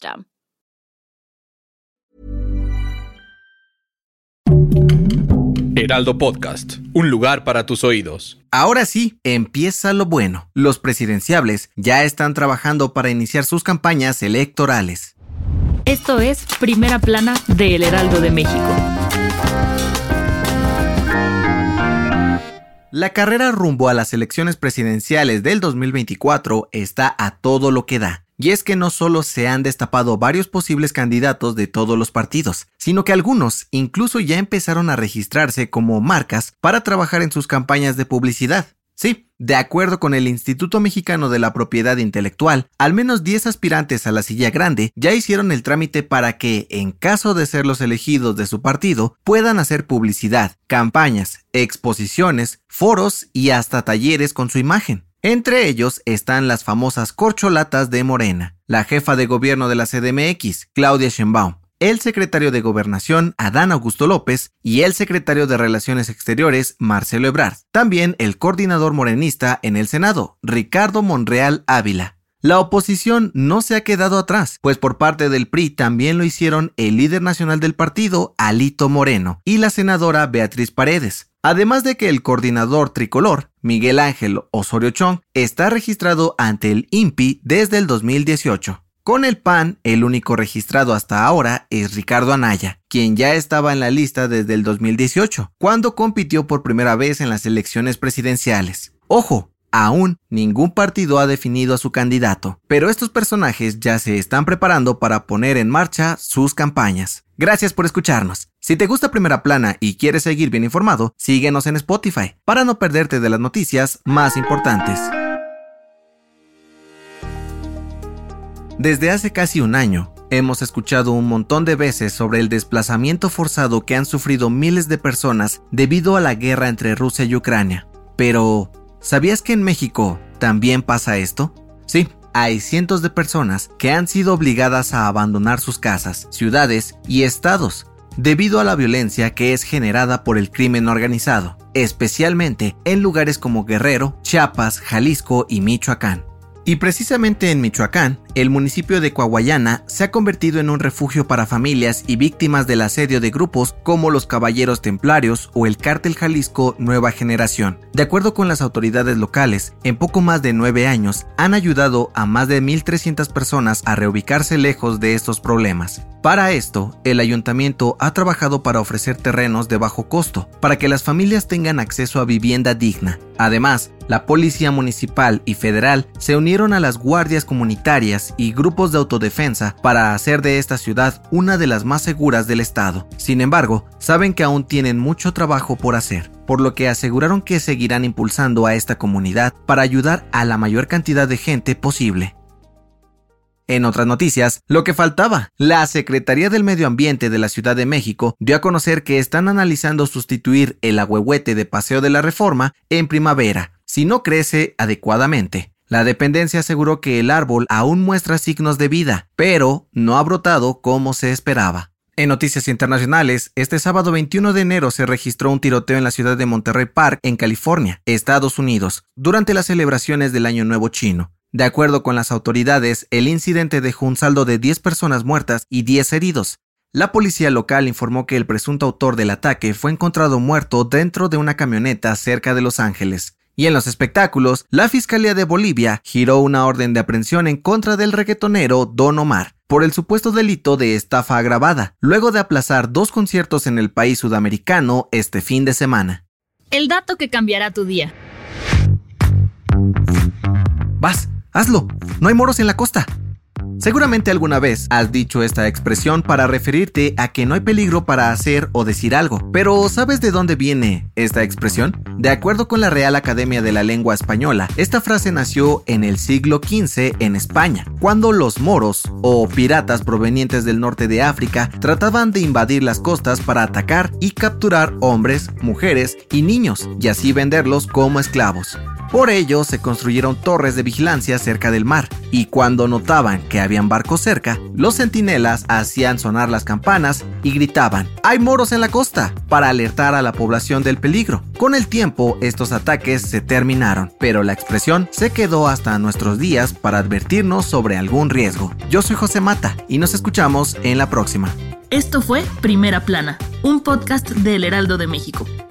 system. Heraldo Podcast, un lugar para tus oídos. Ahora sí, empieza lo bueno. Los presidenciables ya están trabajando para iniciar sus campañas electorales. Esto es Primera Plana de El Heraldo de México. La carrera rumbo a las elecciones presidenciales del 2024 está a todo lo que da. Y es que no solo se han destapado varios posibles candidatos de todos los partidos, sino que algunos incluso ya empezaron a registrarse como marcas para trabajar en sus campañas de publicidad. Sí, de acuerdo con el Instituto Mexicano de la Propiedad Intelectual, al menos 10 aspirantes a la silla grande ya hicieron el trámite para que, en caso de ser los elegidos de su partido, puedan hacer publicidad, campañas, exposiciones, foros y hasta talleres con su imagen. Entre ellos están las famosas corcholatas de Morena, la jefa de gobierno de la CDMX, Claudia Sheinbaum, el secretario de Gobernación, Adán Augusto López, y el secretario de Relaciones Exteriores, Marcelo Ebrard. También el coordinador morenista en el Senado, Ricardo Monreal Ávila. La oposición no se ha quedado atrás, pues por parte del PRI también lo hicieron el líder nacional del partido, Alito Moreno, y la senadora Beatriz Paredes. Además de que el coordinador tricolor, Miguel Ángel Osorio Chong, está registrado ante el INPI desde el 2018. Con el PAN, el único registrado hasta ahora es Ricardo Anaya, quien ya estaba en la lista desde el 2018, cuando compitió por primera vez en las elecciones presidenciales. Ojo, Aún ningún partido ha definido a su candidato, pero estos personajes ya se están preparando para poner en marcha sus campañas. Gracias por escucharnos. Si te gusta Primera Plana y quieres seguir bien informado, síguenos en Spotify para no perderte de las noticias más importantes. Desde hace casi un año, hemos escuchado un montón de veces sobre el desplazamiento forzado que han sufrido miles de personas debido a la guerra entre Rusia y Ucrania. Pero, ¿Sabías que en México también pasa esto? Sí, hay cientos de personas que han sido obligadas a abandonar sus casas, ciudades y estados debido a la violencia que es generada por el crimen organizado, especialmente en lugares como Guerrero, Chiapas, Jalisco y Michoacán. Y precisamente en Michoacán, el municipio de Coahuayana se ha convertido en un refugio para familias y víctimas del asedio de grupos como los Caballeros Templarios o el Cártel Jalisco Nueva Generación. De acuerdo con las autoridades locales, en poco más de nueve años han ayudado a más de 1.300 personas a reubicarse lejos de estos problemas. Para esto, el ayuntamiento ha trabajado para ofrecer terrenos de bajo costo, para que las familias tengan acceso a vivienda digna. Además, la Policía Municipal y Federal se unieron a las guardias comunitarias y grupos de autodefensa para hacer de esta ciudad una de las más seguras del estado. Sin embargo, saben que aún tienen mucho trabajo por hacer, por lo que aseguraron que seguirán impulsando a esta comunidad para ayudar a la mayor cantidad de gente posible. En otras noticias, lo que faltaba, la Secretaría del Medio Ambiente de la Ciudad de México dio a conocer que están analizando sustituir el agüehuete de Paseo de la Reforma en primavera, si no crece adecuadamente. La dependencia aseguró que el árbol aún muestra signos de vida, pero no ha brotado como se esperaba. En noticias internacionales, este sábado 21 de enero se registró un tiroteo en la ciudad de Monterrey Park, en California, Estados Unidos, durante las celebraciones del Año Nuevo Chino. De acuerdo con las autoridades, el incidente dejó un saldo de 10 personas muertas y 10 heridos. La policía local informó que el presunto autor del ataque fue encontrado muerto dentro de una camioneta cerca de Los Ángeles. Y en los espectáculos, la Fiscalía de Bolivia giró una orden de aprehensión en contra del reggaetonero Don Omar por el supuesto delito de estafa agravada, luego de aplazar dos conciertos en el país sudamericano este fin de semana. El dato que cambiará tu día. Vas, Hazlo. No hay moros en la costa. Seguramente alguna vez has dicho esta expresión para referirte a que no hay peligro para hacer o decir algo, pero ¿sabes de dónde viene esta expresión? De acuerdo con la Real Academia de la Lengua Española, esta frase nació en el siglo XV en España, cuando los moros o piratas provenientes del norte de África trataban de invadir las costas para atacar y capturar hombres, mujeres y niños y así venderlos como esclavos. Por ello se construyeron torres de vigilancia cerca del mar, y cuando notaban que habían barcos cerca, los centinelas hacían sonar las campanas y gritaban, ¡Hay moros en la costa! para alertar a la población del peligro. Con el tiempo, estos ataques se terminaron, pero la expresión se quedó hasta nuestros días para advertirnos sobre algún riesgo. Yo soy José Mata y nos escuchamos en la próxima. Esto fue Primera Plana, un podcast del Heraldo de México.